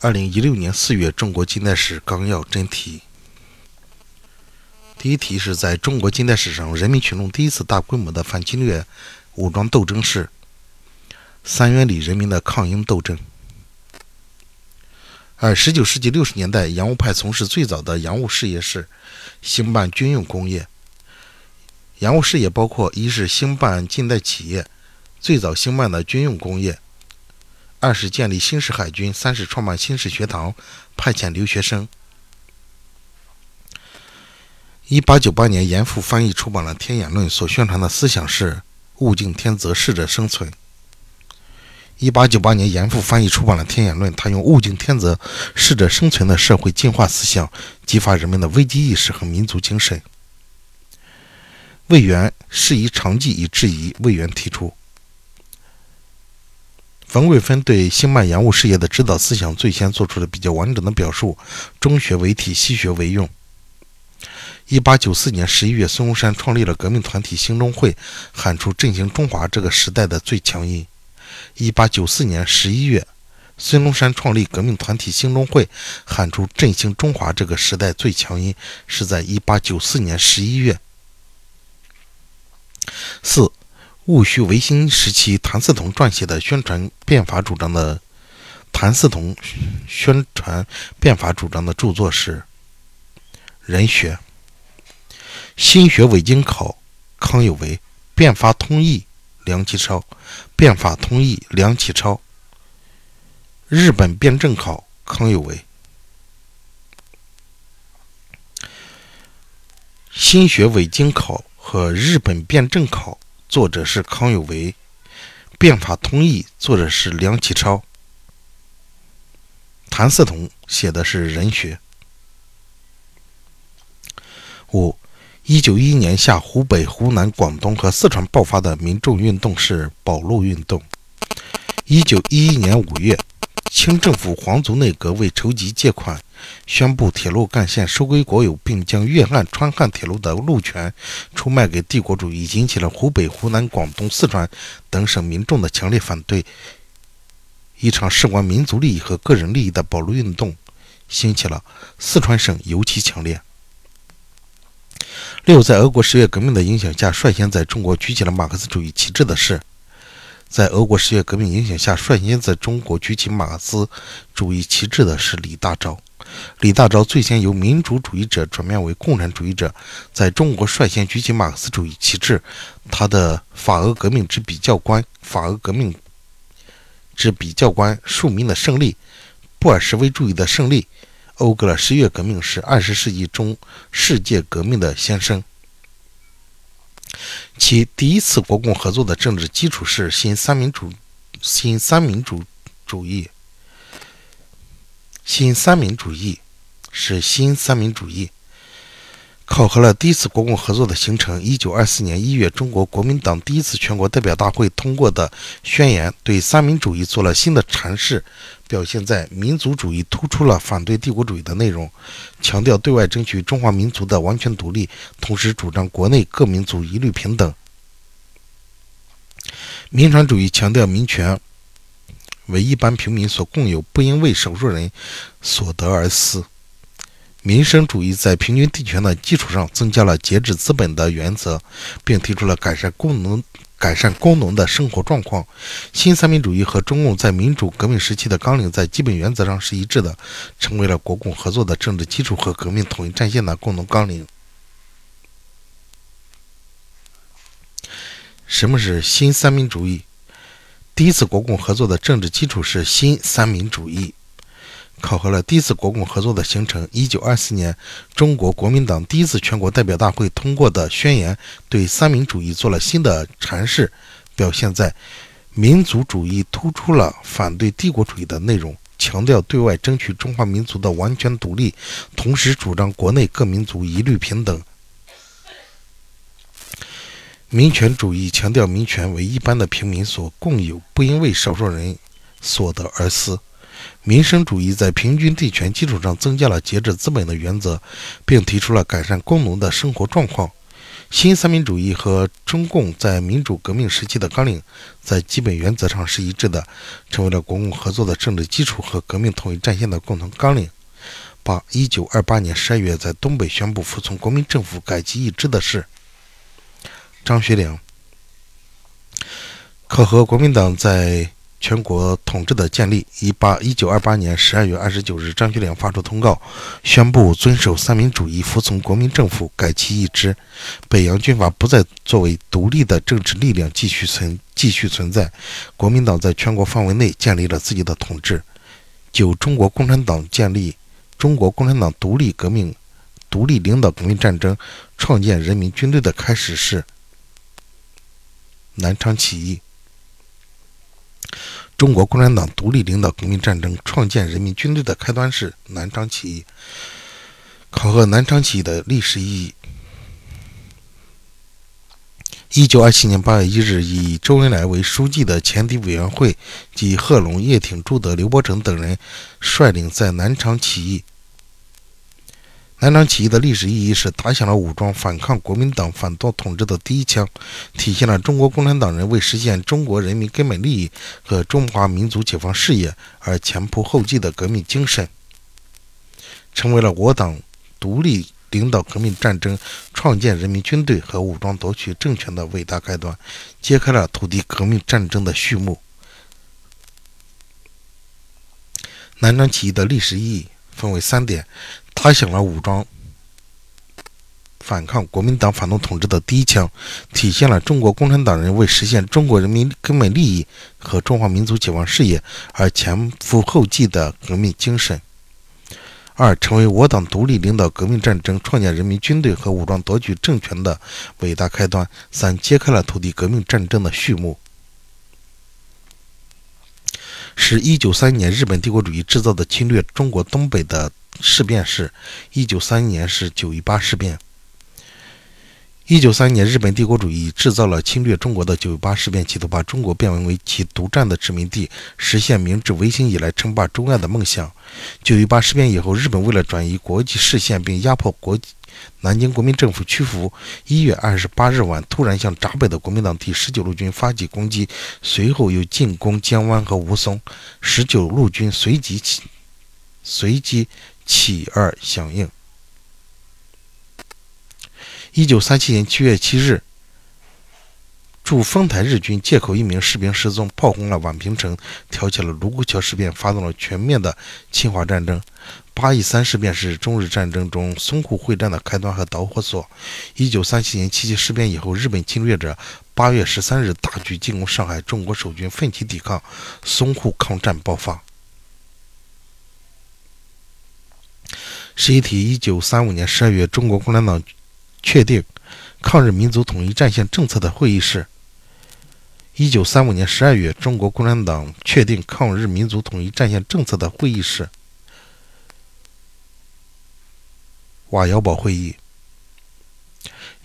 二零一六年四月，中国近代史纲要真题。第一题是在中国近代史上，人民群众第一次大规模的反侵略武装斗争是三元里人民的抗英斗争。而十九世纪六十年代，洋务派从事最早的洋务事业是兴办军用工业。洋务事业包括：一是兴办近代企业，最早兴办的军用工业；二是建立新式海军；三是创办新式学堂，派遣留学生。一八九八年，严复翻译出版了《天演论》，所宣传的思想是“物竞天择，适者生存”。一八九八年，严复翻译出版了《天演论》，他用“物竞天择，适者生存”的社会进化思想，激发人们的危机意识和民族精神。魏源适宜长记以制夷。魏源提出，冯桂芬对兴办洋务事业的指导思想最先做出了比较完整的表述：中学为体，西学为用。一八九四年十一月，孙中山创立了革命团体兴中会，喊出振兴中华这个时代的最强音。一八九四年十一月，孙中山创立革命团体兴中会，喊出振兴中华这个时代最强音，是在一八九四年十一月。四，戊戌维新时期，谭嗣同撰写的宣传变法主张的谭嗣同宣传变法主张的著作是《人学》。新学伪经考，康有为；变法通义。梁启超，变法通义，梁启超。日本辩证考，康有为。新学伪经考和日本辩证考，作者是康有为。变法通义，作者是梁启超。谭嗣同写的是人学。五。一九一一年下，湖北、湖南、广东和四川爆发的民众运动是保路运动。一九一一年五月，清政府皇族内阁为筹集借款，宣布铁路干线收归国有，并将粤汉、川汉铁路的路权出卖给帝国主义，引起了湖北、湖南、广东、四川等省民众的强烈反对。一场事关民族利益和个人利益的保路运动兴起了，四川省尤其强烈。六，在俄国十月革命的影响下，率先在中国举起了马克思主义旗帜的是，在俄国十月革命影响下，率先在中国举起马克思主义旗帜的是李大钊。李大钊最先由民主主义者转变为共产主义者，在中国率先举起马克思主义旗帜。他的《法俄革命之比较观》《法俄革命之比较观》《庶民的胜利》《布尔什维主义的胜利》。讴歌了十月革命是二十世纪中世界革命的先声。其第一次国共合作的政治基础是新三民主新三民主主义。新三民主义是新三民主义。考核了第一次国共合作的形成。一九二四年一月，中国国民党第一次全国代表大会通过的宣言，对三民主义做了新的阐释，表现在民族主义突出了反对帝国主义的内容，强调对外争取中华民族的完全独立，同时主张国内各民族一律平等。民权主义强调民权为一般平民所共有，不应为少数人所得而私。民生主义在平均地权的基础上增加了节制资本的原则，并提出了改善工农、改善工农的生活状况。新三民主义和中共在民主革命时期的纲领在基本原则上是一致的，成为了国共合作的政治基础和革命统一战线的共同纲领。什么是新三民主义？第一次国共合作的政治基础是新三民主义。考核了第一次国共合作的形成。一九二四年，中国国民党第一次全国代表大会通过的宣言，对三民主义做了新的阐释，表现在民族主义突出了反对帝国主义的内容，强调对外争取中华民族的完全独立，同时主张国内各民族一律平等。民权主义强调民权为一般的平民所共有，不应为少数人所得而私。民生主义在平均地权基础上增加了节制资本的原则，并提出了改善工农的生活状况。新三民主义和中共在民主革命时期的纲领在基本原则上是一致的，成为了国共合作的政治基础和革命统一战线的共同纲领。八一九二八年十二月，在东北宣布服从国民政府、改旗易帜的是张学良。考核国民党在。全国统治的建立。一八一九二八年十二月二十九日，张学良发出通告，宣布遵守三民主义，服从国民政府，改旗易帜。北洋军阀不再作为独立的政治力量继续存继续存在。国民党在全国范围内建立了自己的统治。九，中国共产党建立中国共产党独立革命、独立领导革命战争，创建人民军队的开始是南昌起义。中国共产党独立领导革命战争，创建人民军队的开端是南昌起义。考核南昌起义的历史意义。一九二七年八月一日，以周恩来为书记的前敌委员会及贺龙、叶挺、朱德、刘伯承等人率领在南昌起义。南昌起义的历史意义是打响了武装反抗国民党反动统治的第一枪，体现了中国共产党人为实现中国人民根本利益和中华民族解放事业而前仆后继的革命精神，成为了我党独立领导革命战争、创建人民军队和武装夺取政权的伟大开端，揭开了土地革命战争的序幕。南昌起义的历史意义分为三点。打响了武装反抗国民党反动统治的第一枪，体现了中国共产党人为实现中国人民根本利益和中华民族解放事业而前赴后继的革命精神。二，成为我党独立领导革命战争、创建人民军队和武装夺取政权的伟大开端。三，揭开了土地革命战争的序幕。是一九三一年日本帝国主义制造的侵略中国东北的。事变是，一九三一年是九一八事变。一九三一年，日本帝国主义制造了侵略中国的九一八事变，企图把中国变为为其独占的殖民地，实现明治维新以来称霸中外的梦想。九一八事变以后，日本为了转移国际视线并压迫国南京国民政府屈服，一月二十八日晚突然向闸北的国民党第十九路军发起攻击，随后又进攻江湾和吴淞，十九路军随即起随即。起而响应。一九三七年七月七日，驻丰台日军借口一名士兵失踪，炮轰了宛平城，挑起了卢沟桥事变，发动了全面的侵华战争。八一三事变是中日战争中淞沪会战的开端和导火索。一九三七年七七事变以后，日本侵略者八月十三日大举进攻上海，中国守军奋起抵抗，淞沪抗战爆发。十一题：一九三五年十二月，中国共产党确定抗日民族统一战线政策的会议是。一九三五年十二月，中国共产党确定抗日民族统一战线政策的会议是。瓦窑堡会议。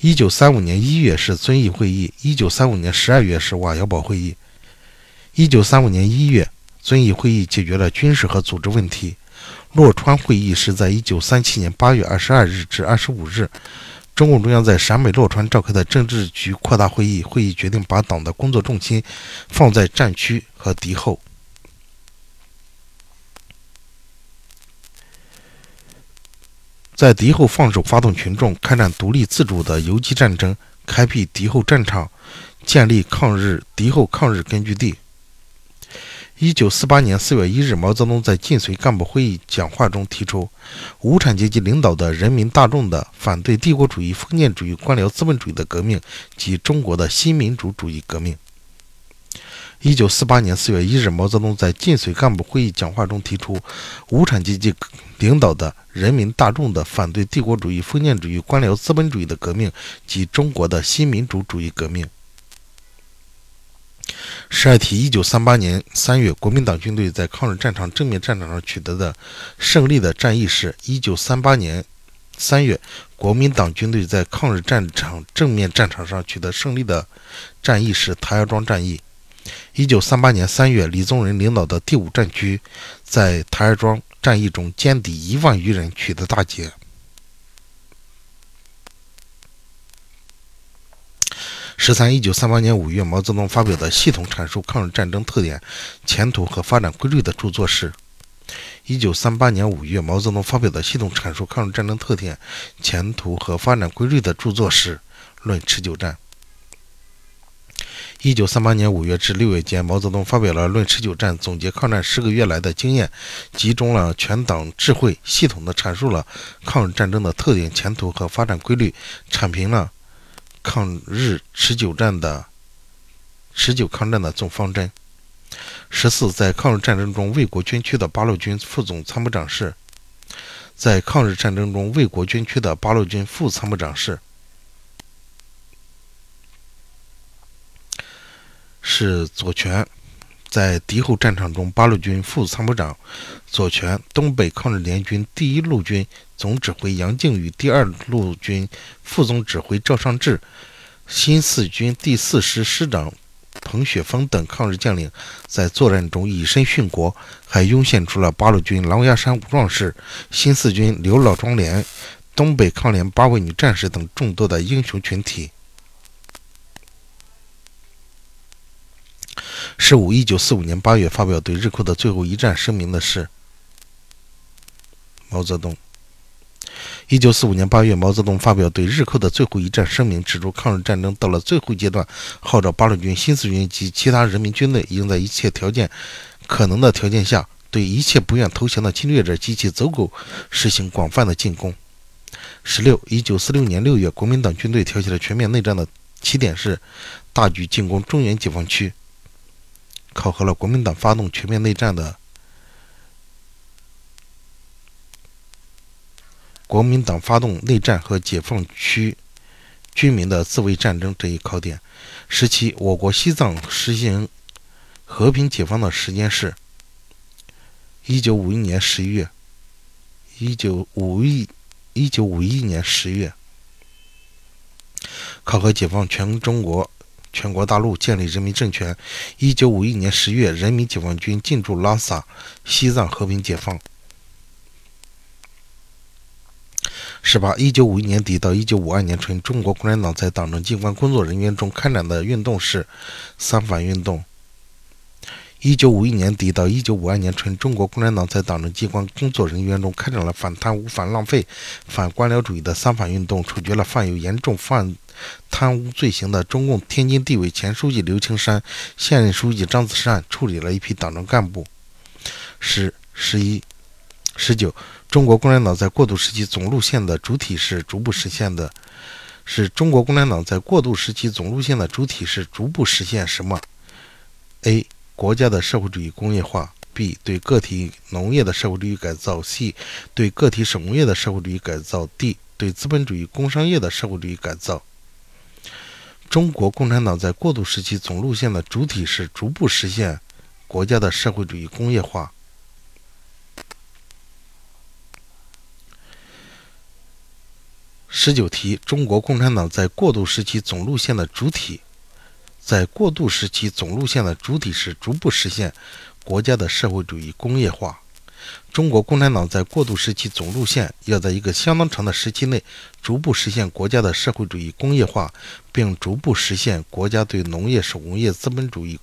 一九三五年一月是遵义会议，一九三五年十二月是瓦窑堡会议。一九三五年一月，遵义会议解决了军事和组织问题。洛川会议是在一九三七年八月二十二日至二十五日，中共中央在陕北洛川召开的政治局扩大会议。会议决定把党的工作重心放在战区和敌后，在敌后放手发动群众，开展独立自主的游击战争，开辟敌后战场，建立抗日敌后抗日根据地。一九四八年四月一日，毛泽东在晋绥干部会议讲话中提出，无产阶级领导的人民大众的反对帝国主义、封建主义、官僚资本主义的革命及中国的新民主主义革命。一九四八年四月一日，毛泽东在晋绥干部会议讲话中提出，无产阶级领导的人民大众的反对帝国主义、封建主义、官僚资本主义的革命及中国的新民主主义革命。十二题：一九三八年三月，国民党军队在抗日战场正面战场上取得的胜利的战役是？一九三八年三月，国民党军队在抗日战场正面战场上取得胜利的战役是台儿庄战役。一九三八年三月，李宗仁领导的第五战区在台儿庄战役中歼敌一万余人，取得大捷。十三，一九三八年五月，毛泽东发表的系统阐述抗日战争特点、前途和发展规律的著作是。一九三八年五月，毛泽东发表的系统阐述抗日战争特点、前途和发展规律的著作是《论持久战》。一九三八年五月至六月间，毛泽东发表了《论持久战》，总结抗战十个月来的经验，集中了全党智慧，系统的阐述了抗日战争的特点、前途和发展规律，阐明了抗日持久战的持久抗战的总方针。十四，在抗日战争中为国捐躯的八路军副总参谋长是，在抗日战争中为国捐躯的八路军副参谋长是，是左权，在敌后战场中，八路军副参谋长左权，东北抗日联军第一路军总指挥杨靖宇，第二路军副总指挥赵尚志，新四军第四师师长。彭雪枫等抗日将领在作战中以身殉国，还涌现出了八路军狼牙山五壮士、新四军刘老庄连、东北抗联八位女战士等众多的英雄群体。十五，一九四五年八月发表对日寇的最后一战声明的是毛泽东。一九四五年八月，毛泽东发表对日寇的最后一战声明，指出抗日战争到了最后阶段，号召八路军、新四军及其他人民军队应在一切条件可能的条件下，对一切不愿投降的侵略者及其走狗实行广泛的进攻。十六，一九四六年六月，国民党军队挑起了全面内战的起点是大举进攻中原解放区，考核了国民党发动全面内战的。国民党发动内战和解放区居民的自卫战争这一考点。十七，我国西藏实行和平解放的时间是：一九五一年十一月。一九五一一九五一年十月，考核解放全中国、全国大陆，建立人民政权。一九五一年十月，人民解放军进驻拉萨，西藏和平解放。十八，一九五一年底到一九五二年春，中国共产党在党政机关工作人员中开展的运动是“三反运动”。一九五一年底到一九五二年春，中国共产党在党政机关工作人员中开展了反贪污、反浪费、反官僚主义的“三反运动”，处决了犯有严重犯贪污罪行的中共天津地委前书记刘青山、现任书记张子善，处理了一批党政干部。十、十一、十九。中国共产党在过渡时期总路线的主体是逐步实现的，是中国共产党在过渡时期总路线的主体是逐步实现什么？A. 国家的社会主义工业化；B. 对个体农业的社会主义改造；C. 对个体手工业的社会主义改造；D. 对资本主义工商业的社会主义改造。中国共产党在过渡时期总路线的主体是逐步实现国家的社会主义工业化。十九题：中国共产党在过渡时期总路线的主体，在过渡时期总路线的主体是逐步实现国家的社会主义工业化。中国共产党在过渡时期总路线要在一个相当长的时期内逐步实现国家的社会主义工业化，并逐步实现国家对农业、手工业、资本主义、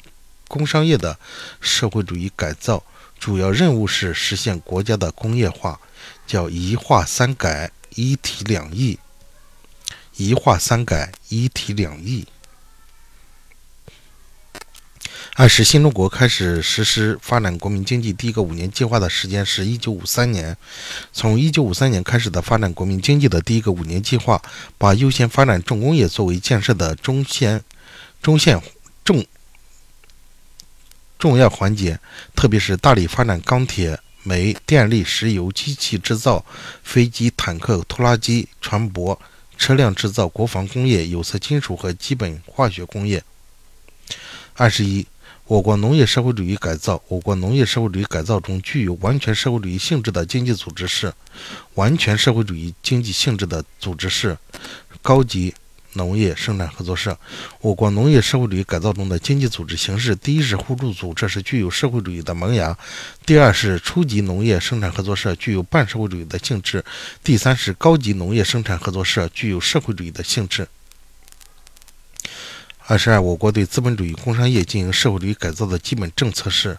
工商业的社会主义改造。主要任务是实现国家的工业化，叫一化三改。一体两翼，一化三改，一体两翼。二是新中国开始实施发展国民经济第一个五年计划的时间是一九五三年。从一九五三年开始的发展国民经济的第一个五年计划，把优先发展重工业作为建设的中线、中线重重要环节，特别是大力发展钢铁。煤、电力、石油、机器制造、飞机、坦克、拖拉机、船舶、车辆制造、国防工业、有色金属和基本化学工业。二十一，我国农业社会主义改造。我国农业社会主义改造中具有完全社会主义性质的经济组织是完全社会主义经济性质的组织是高级。农业生产合作社，我国农业社会主义改造中的经济组织形式，第一是互助组，这是具有社会主义的萌芽；第二是初级农业生产合作社，具有半社会主义的性质；第三是高级农业生产合作社，具有社会主义的性质。二十二，我国对资本主义工商业进行社会主义改造的基本政策是。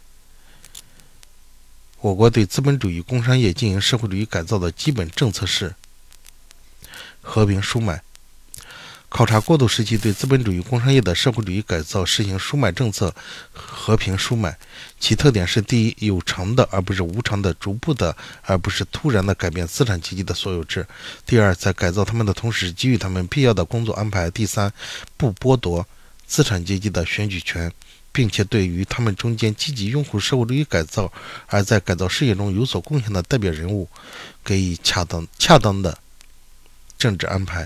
我国对资本主义工商业进行社会主义改造的基本政策是和平输买。考察过渡时期对资本主义工商业的社会主义改造实行输买政策，和平输买。其特点是：第一，有偿的而不是无偿的，逐步的而不是突然的改变资产阶级的所有制；第二，在改造他们的同时，给予他们必要的工作安排；第三，不剥夺资产阶级的选举权。并且对于他们中间积极拥护社会主义改造，而在改造事业中有所贡献的代表人物，给予恰当恰当的政治安排。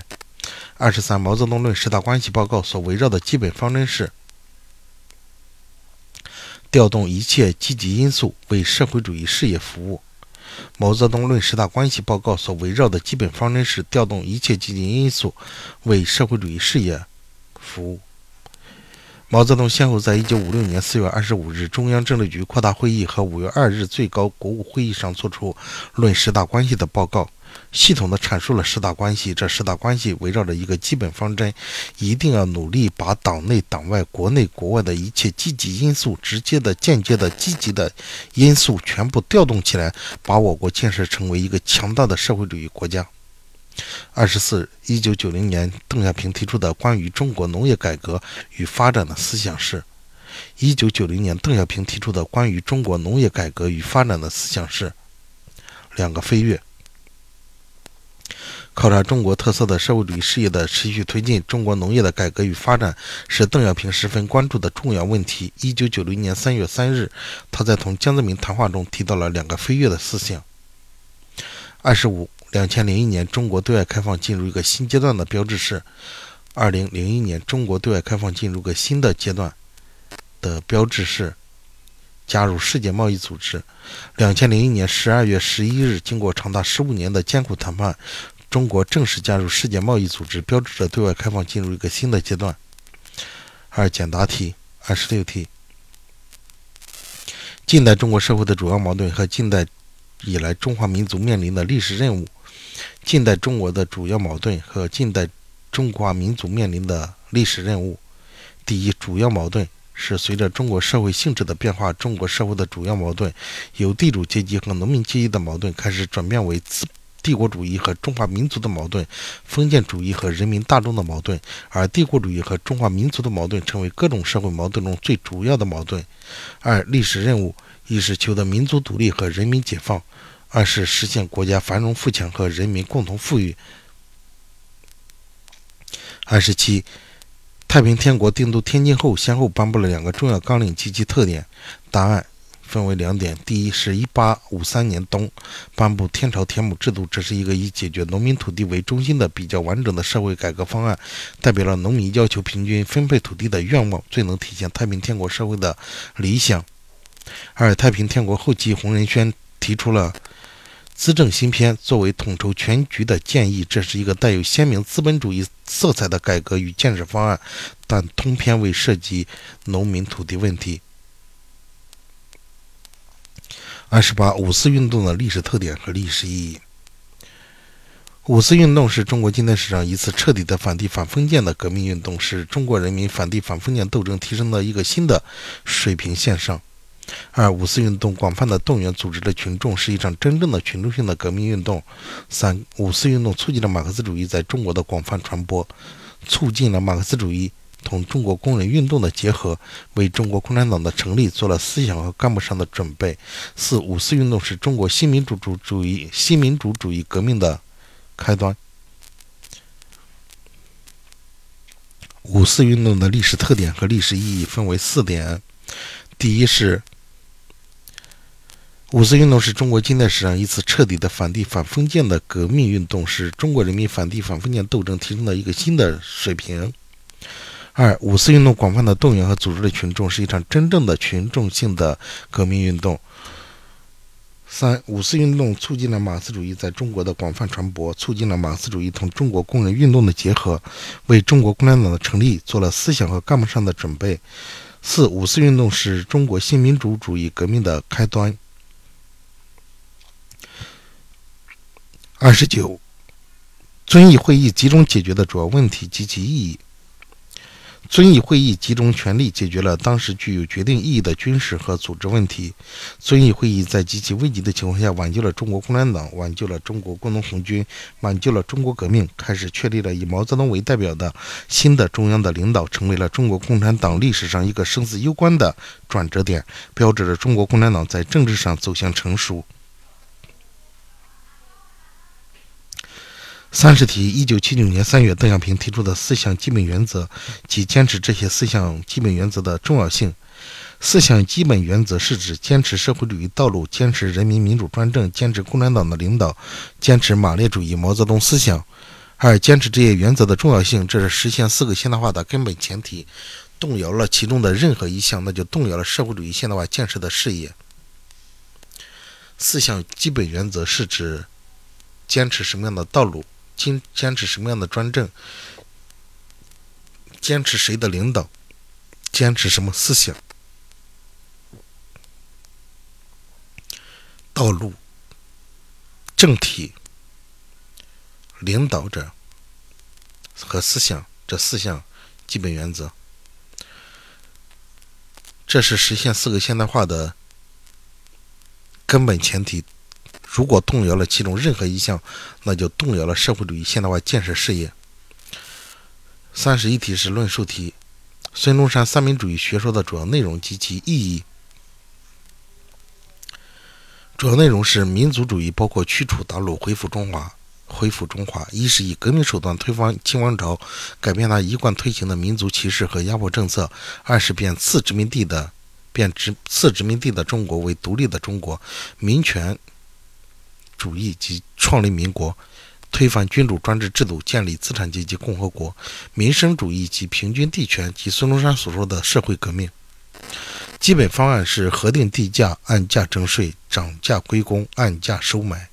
二十三，毛泽东论十大关系报告所围绕的基本方针是：调动一切积极因素为社会主义事业服务。毛泽东论十大关系报告所围绕的基本方针是：调动一切积极因素为社会主义事业服务。毛泽东先后在1956年4月25日中央政治局扩大会议和5月2日最高国务会议上作出论十大关系的报告，系统地阐述了十大关系。这十大关系围绕着一个基本方针：一定要努力把党内党外、国内国外的一切积极因素、直接的、间接的、积极的因素全部调动起来，把我国建设成为一个强大的社会主义国家。二十四，一九九零年，邓小平提出的关于中国农业改革与发展的思想是：一九九零年，邓小平提出的关于中国农业改革与发展的思想是两个飞跃。考察中国特色的社会主义事业的持续推进，中国农业的改革与发展是邓小平十分关注的重要问题。一九九零年三月三日，他在同江泽民谈话中提到了两个飞跃的思想。二十五。两千零一年，中国对外开放进入一个新阶段的标志是；二零零一年，中国对外开放进入个新的阶段的标志是加入世界贸易组织。两千零一年十二月十一日，经过长达十五年的艰苦谈判，中国正式加入世界贸易组织，标志着对外开放进入一个新的阶段。二简答题，二十六题。近代中国社会的主要矛盾和近代以来中华民族面临的历史任务。近代中国的主要矛盾和近代中华民族面临的历史任务。第一，主要矛盾是随着中国社会性质的变化，中国社会的主要矛盾由地主阶级和农民阶级的矛盾开始转变为资帝国主义和中华民族的矛盾、封建主义和人民大众的矛盾，而帝国主义和中华民族的矛盾成为各种社会矛盾中最主要的矛盾。二，历史任务一是求得民族独立和人民解放。二是实现国家繁荣富强和人民共同富裕。二十七，太平天国定都天津后，先后颁布了两个重要纲领及其特点。答案分为两点：第一，是一八五三年冬颁布天朝田亩制度，这是一个以解决农民土地为中心的比较完整的社会改革方案，代表了农民要求平均分配土地的愿望，最能体现太平天国社会的理想。二，太平天国后期，洪仁轩提出了。资政新篇作为统筹全局的建议，这是一个带有鲜明资本主义色彩的改革与建设方案，但通篇未涉及农民土地问题。二十八，五四运动的历史特点和历史意义。五四运动是中国近代史上一次彻底的反帝反封建的革命运动，是中国人民反帝反封建斗争提升到一个新的水平线上。二、五四运动广泛的动员组织了群众，是一场真正的群众性的革命运动。三、五四运动促进了马克思主义在中国的广泛传播，促进了马克思主义同中国工人运动的结合，为中国共产党的成立做了思想和干部上的准备。四、五四运动是中国新民主主主义新民主主义革命的开端。五四运动的历史特点和历史意义分为四点：第一是。五四运动是中国近代史上一次彻底的反帝反封建的革命运动，是中国人民反帝反封建斗争提升到一个新的水平。二、五四运动广泛的动员和组织的群众，是一场真正的群众性的革命运动。三、五四运动促进了马克思主义在中国的广泛传播，促进了马克思主义同中国工人运动的结合，为中国共产党的成立做了思想和干部上的准备。四、五四运动是中国新民主主义革命的开端。二十九，遵义会议集中解决的主要问题及其意义。遵义会议集中全力解决了当时具有决定意义的军事和组织问题。遵义会议在极其危急的情况下，挽救了中国共产党，挽救了中国工农红军，挽救了中国革命，开始确立了以毛泽东为代表的新的中央的领导，成为了中国共产党历史上一个生死攸关的转折点，标志着中国共产党在政治上走向成熟。三十题：一九七九年三月，邓小平提出的四项基本原则及坚持这些四项基本原则的重要性。四项基本原则是指坚持社会主义道路，坚持人民民主专政，坚持共产党的领导，坚持马列主义毛泽东思想。二、坚持这些原则的重要性，这是实现四个现代化的根本前提。动摇了其中的任何一项，那就动摇了社会主义现代化建设的事业。四项基本原则是指坚持什么样的道路？坚坚持什么样的专政？坚持谁的领导？坚持什么思想？道路、政体、领导者和思想这四项基本原则，这是实现四个现代化的根本前提。如果动摇了其中任何一项，那就动摇了社会主义现代化建设事业。三十一题是论述题，孙中山三民主义学说的主要内容及其意义。主要内容是民族主义，包括驱除鞑虏，恢复中华，恢复中华。一是以革命手段推翻清王朝，改变他一贯推行的民族歧视和压迫政策；二是变次殖民地的，变殖次殖民地的中国为独立的中国，民权。主义及创立民国，推翻君主专制制度，建立资产阶级共和国；民生主义及平均地权及孙中山所说的社会革命。基本方案是核定地价，按价征税，涨价归公，按价收买。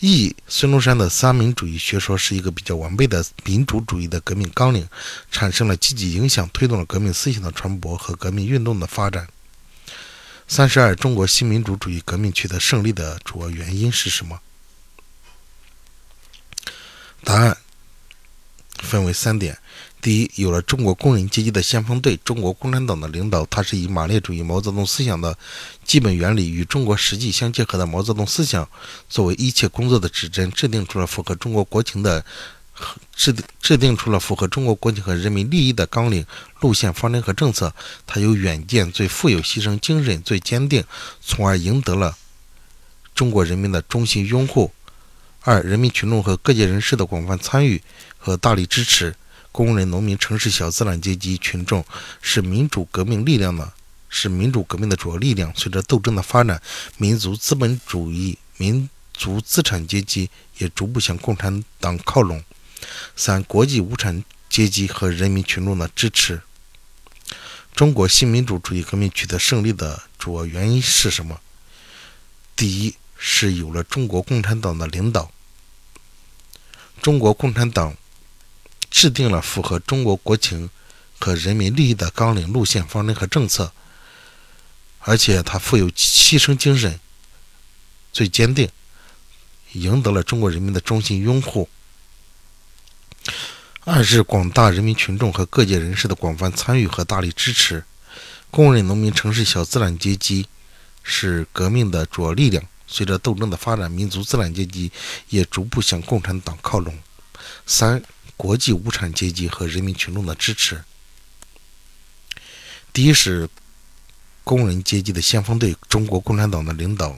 一，孙中山的三民主义学说是一个比较完备的民主主义的革命纲领，产生了积极影响，推动了革命思想的传播和革命运动的发展。三十二，中国新民主主义革命取得胜利的主要原因是什么？答案分为三点：第一，有了中国工人阶级的先锋队，中国共产党的领导，它是以马列主义毛泽东思想的基本原理与中国实际相结合的毛泽东思想作为一切工作的指针，制定出了符合中国国情的。制定制定出了符合中国国情和人民利益的纲领、路线、方针和政策。他有远见，最富有牺牲精神，最坚定，从而赢得了中国人民的衷心拥护。二、人民群众和各界人士的广泛参与和大力支持。工人、农民、城市小资产阶级群众是民主革命力量的，是民主革命的主要力量。随着斗争的发展，民族资本主义、民族资产阶级也逐步向共产党靠拢。三、国际无产阶级和人民群众的支持。中国新民主主义革命取得胜利的主要原因是什么？第一是有了中国共产党的领导，中国共产党制定了符合中国国情和人民利益的纲领、路线、方针和政策，而且他富有牺牲精神，最坚定，赢得了中国人民的衷心拥护。二是广大人民群众和各界人士的广泛参与和大力支持，工人、农民、城市小资产阶级是革命的主要力量。随着斗争的发展，民族资产阶级也逐步向共产党靠拢。三、国际无产阶级和人民群众的支持。第一是工人阶级的先锋队，中国共产党的领导；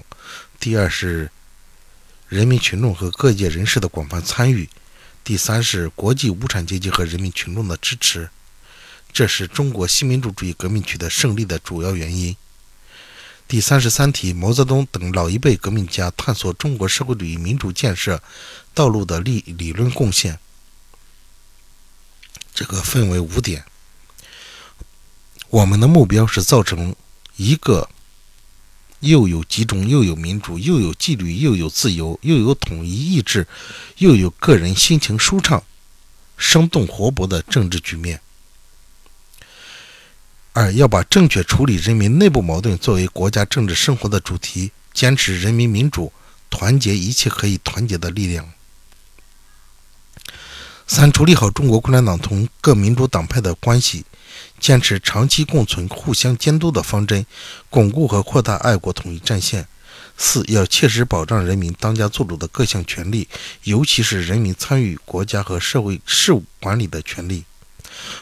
第二是人民群众和各界人士的广泛参与。第三是国际无产阶级和人民群众的支持，这是中国新民主主义革命取得胜利的主要原因。第三十三题，毛泽东等老一辈革命家探索中国社会主义民主建设道路的理理论贡献，这个分为五点。我们的目标是造成一个。又有集中，又有民主，又有纪律，又有自由，又有统一意志，又有个人心情舒畅、生动活泼的政治局面。二要把正确处理人民内部矛盾作为国家政治生活的主题，坚持人民民主，团结一切可以团结的力量。三、处理好中国共产党同各民主党派的关系，坚持长期共存、互相监督的方针，巩固和扩大爱国统一战线。四、要切实保障人民当家作主的各项权利，尤其是人民参与国家和社会事务管理的权利。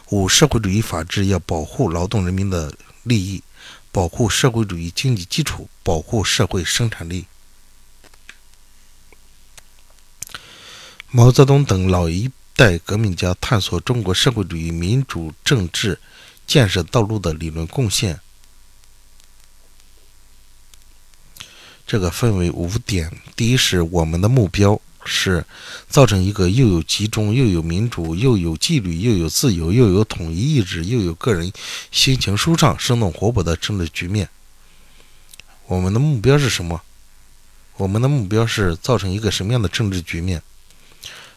五、社会主义法治要保护劳动人民的利益，保护社会主义经济基础，保护社会生产力。毛泽东等老一代革命家探索中国社会主义民主政治建设道路的理论贡献，这个分为五点。第一是我们的目标是造成一个又有集中、又有民主、又有纪律、又有自由、又有统一意志、又有个人心情舒畅、生动活泼的政治局面。我们的目标是什么？我们的目标是造成一个什么样的政治局面？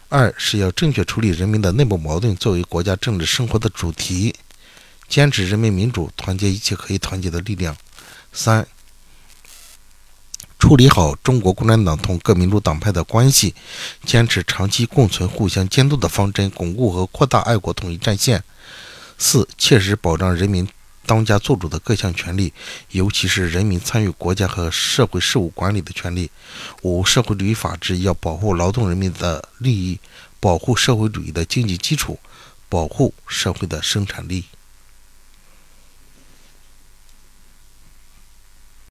二是要正确处理人民的内部矛盾，作为国家政治生活的主题，坚持人民民主，团结一切可以团结的力量。三，处理好中国共产党同各民主党派的关系，坚持长期共存、互相监督的方针，巩固和扩大爱国统一战线。四，切实保障人民。当家作主的各项权利，尤其是人民参与国家和社会事务管理的权利。五、社会主义法治要保护劳动人民的利益，保护社会主义的经济基础，保护社会的生产力。